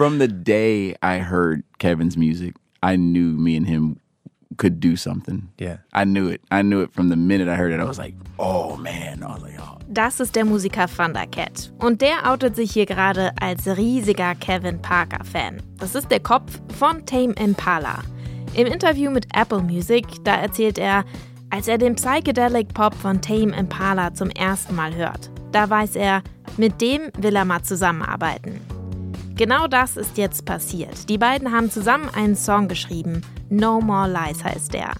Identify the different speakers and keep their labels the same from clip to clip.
Speaker 1: from the day I heard Kevin's music, I knew me and him could do something.
Speaker 2: Yeah.
Speaker 1: I knew it. I knew it from the minute I heard it. I was like, oh man. I was like, oh.
Speaker 3: Das ist der Musiker Thundercat. Und der outet sich hier gerade als riesiger Kevin Parker-Fan. Das ist der Kopf von Tame Impala. Im Interview mit Apple Music, da erzählt er, als er den Psychedelic Pop von Tame Impala zum ersten Mal hört, da weiß er, mit dem will er mal zusammenarbeiten. Genau das ist jetzt passiert. Die beiden haben zusammen einen Song geschrieben. No More Lies heißt der.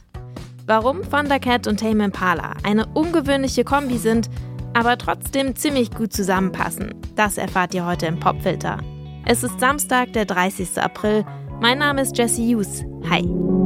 Speaker 3: Warum Thundercat und Tame Impala eine ungewöhnliche Kombi sind, aber trotzdem ziemlich gut zusammenpassen, das erfahrt ihr heute im Popfilter. Es ist Samstag, der 30. April. Mein Name ist Jesse Hughes. Hi.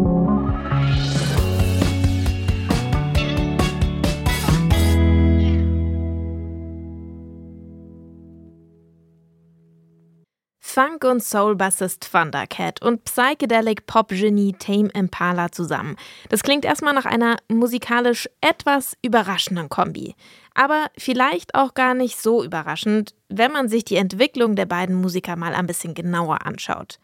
Speaker 3: Funk- und Soul-Bassist Thundercat und Psychedelic Pop-Genie Tame Impala zusammen. Das klingt erstmal nach einer musikalisch etwas überraschenden Kombi. Aber vielleicht auch gar nicht so überraschend, wenn man sich die Entwicklung der beiden Musiker mal ein bisschen genauer anschaut.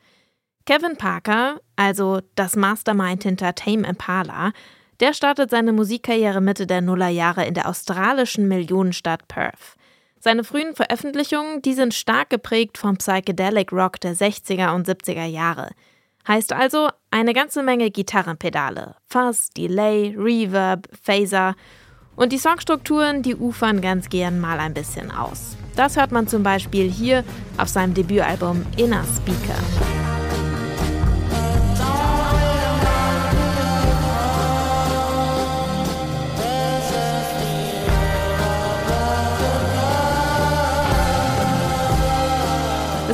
Speaker 3: Kevin Parker, also das Mastermind hinter Tame Impala, der startet seine Musikkarriere Mitte der Nullerjahre in der australischen Millionenstadt Perth. Seine frühen Veröffentlichungen, die sind stark geprägt vom Psychedelic Rock der 60er und 70er Jahre. Heißt also eine ganze Menge Gitarrenpedale, Fuzz, Delay, Reverb, Phaser und die Songstrukturen, die ufern ganz gern mal ein bisschen aus. Das hört man zum Beispiel hier auf seinem Debütalbum Inner Speaker.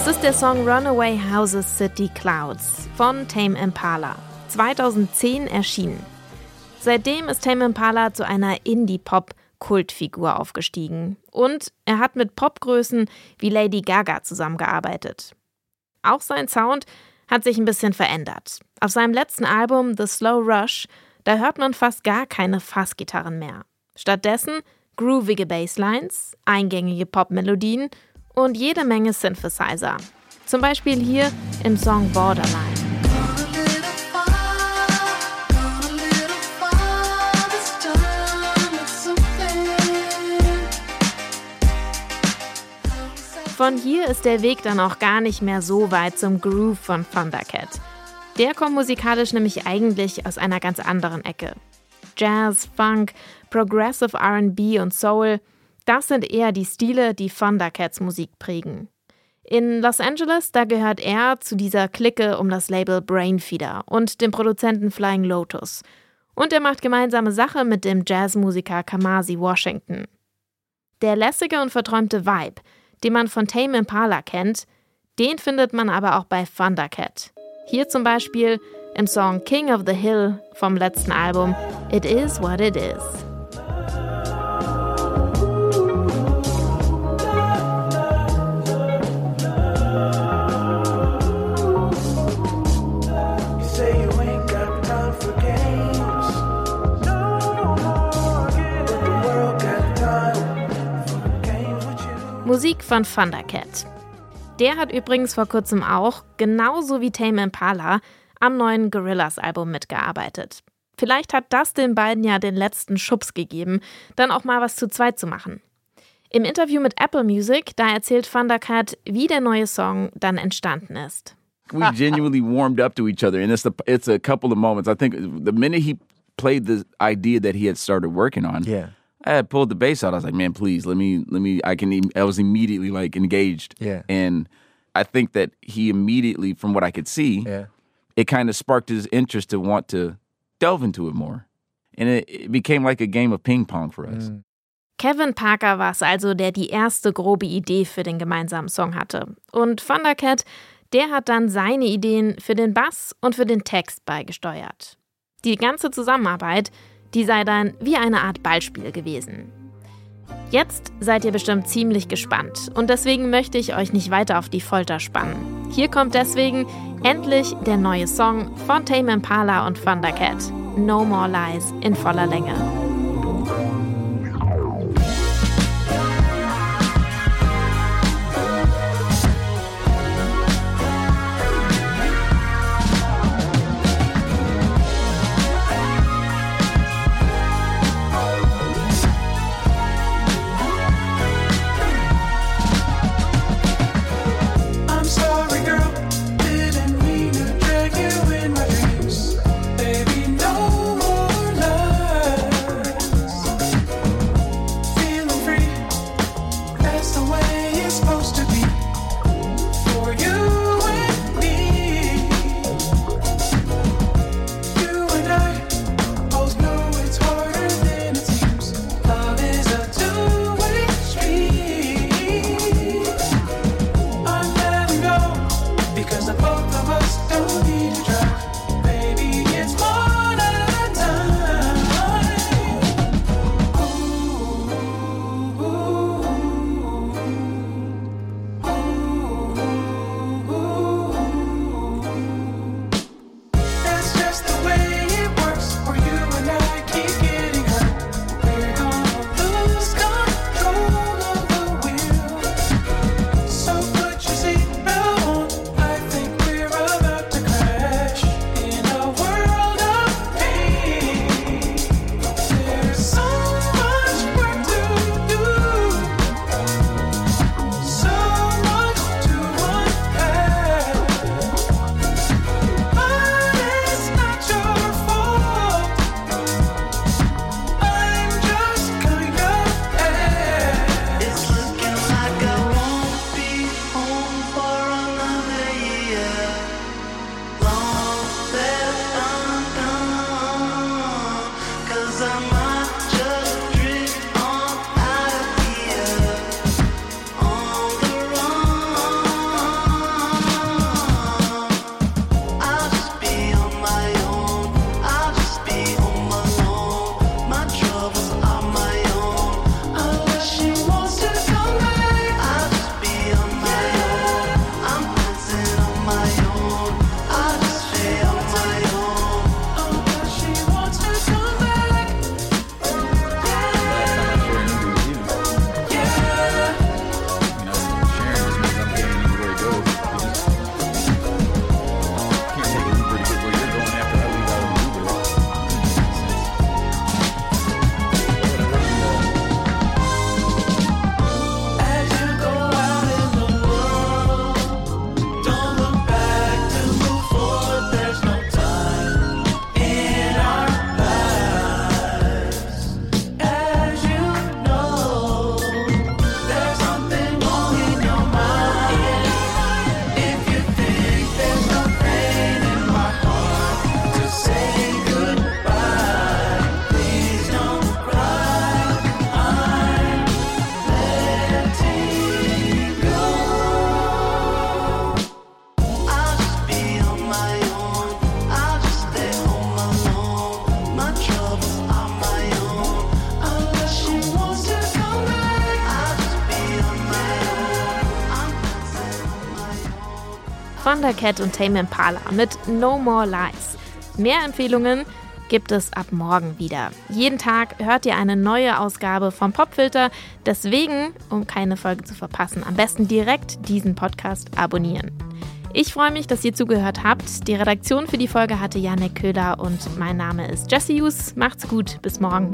Speaker 3: Das ist der Song Runaway Houses City Clouds von Tame Impala, 2010 erschienen. Seitdem ist Tame Impala zu einer Indie-Pop-Kultfigur aufgestiegen und er hat mit Popgrößen wie Lady Gaga zusammengearbeitet. Auch sein Sound hat sich ein bisschen verändert. Auf seinem letzten Album The Slow Rush, da hört man fast gar keine Fassgitarren mehr. Stattdessen groovige Basslines, eingängige Popmelodien und jede Menge Synthesizer. Zum Beispiel hier im Song Borderline. Von hier ist der Weg dann auch gar nicht mehr so weit zum Groove von Thundercat. Der kommt musikalisch nämlich eigentlich aus einer ganz anderen Ecke. Jazz, Funk, Progressive RB und Soul – das sind eher die Stile, die Thundercats Musik prägen. In Los Angeles, da gehört er zu dieser Clique um das Label Brainfeeder und dem Produzenten Flying Lotus. Und er macht gemeinsame Sache mit dem Jazzmusiker Kamasi Washington. Der lässige und verträumte Vibe, den man von Tame Impala kennt, den findet man aber auch bei Thundercat. Hier zum Beispiel im Song King of the Hill vom letzten Album It Is What It Is. Von Thundercat. Der hat übrigens vor kurzem auch, genauso wie Tame Impala, am neuen Gorillas-Album mitgearbeitet. Vielleicht hat das den beiden ja den letzten Schubs gegeben, dann auch mal was zu zweit zu machen. Im Interview mit Apple Music, da erzählt Thundercat, wie der neue Song dann entstanden ist.
Speaker 1: We genuinely warmed up to each other, and it's a, it's a couple of moments. I think the minute he played the idea that he had started working on,
Speaker 2: Yeah.
Speaker 1: I had pulled the bass out. I was like, man, please let me let me. I can. I was immediately like engaged.
Speaker 2: Yeah.
Speaker 1: And I think that he immediately, from what I could see,
Speaker 2: Yeah.
Speaker 1: it kind of sparked his interest to want to delve into it more, and it, it became like a game of ping pong for us.
Speaker 3: Kevin Parker war es also, der die erste grobe Idee für den gemeinsamen Song hatte. Und Thundercat, der hat dann seine Ideen für den Bass und für den Text beigesteuert. Die ganze Zusammenarbeit, die sei dann wie eine Art Ballspiel gewesen. Jetzt seid ihr bestimmt ziemlich gespannt und deswegen möchte ich euch nicht weiter auf die Folter spannen. Hier kommt deswegen endlich der neue Song von Tame Impala und Thundercat. No More Lies in voller Länge. away. Thundercat und Tame Impala mit No More Lies. Mehr Empfehlungen gibt es ab morgen wieder. Jeden Tag hört ihr eine neue Ausgabe vom Popfilter. Deswegen, um keine Folge zu verpassen, am besten direkt diesen Podcast abonnieren. Ich freue mich, dass ihr zugehört habt. Die Redaktion für die Folge hatte Janek Köhler und mein Name ist Jesse Hughes. Macht's gut, bis morgen.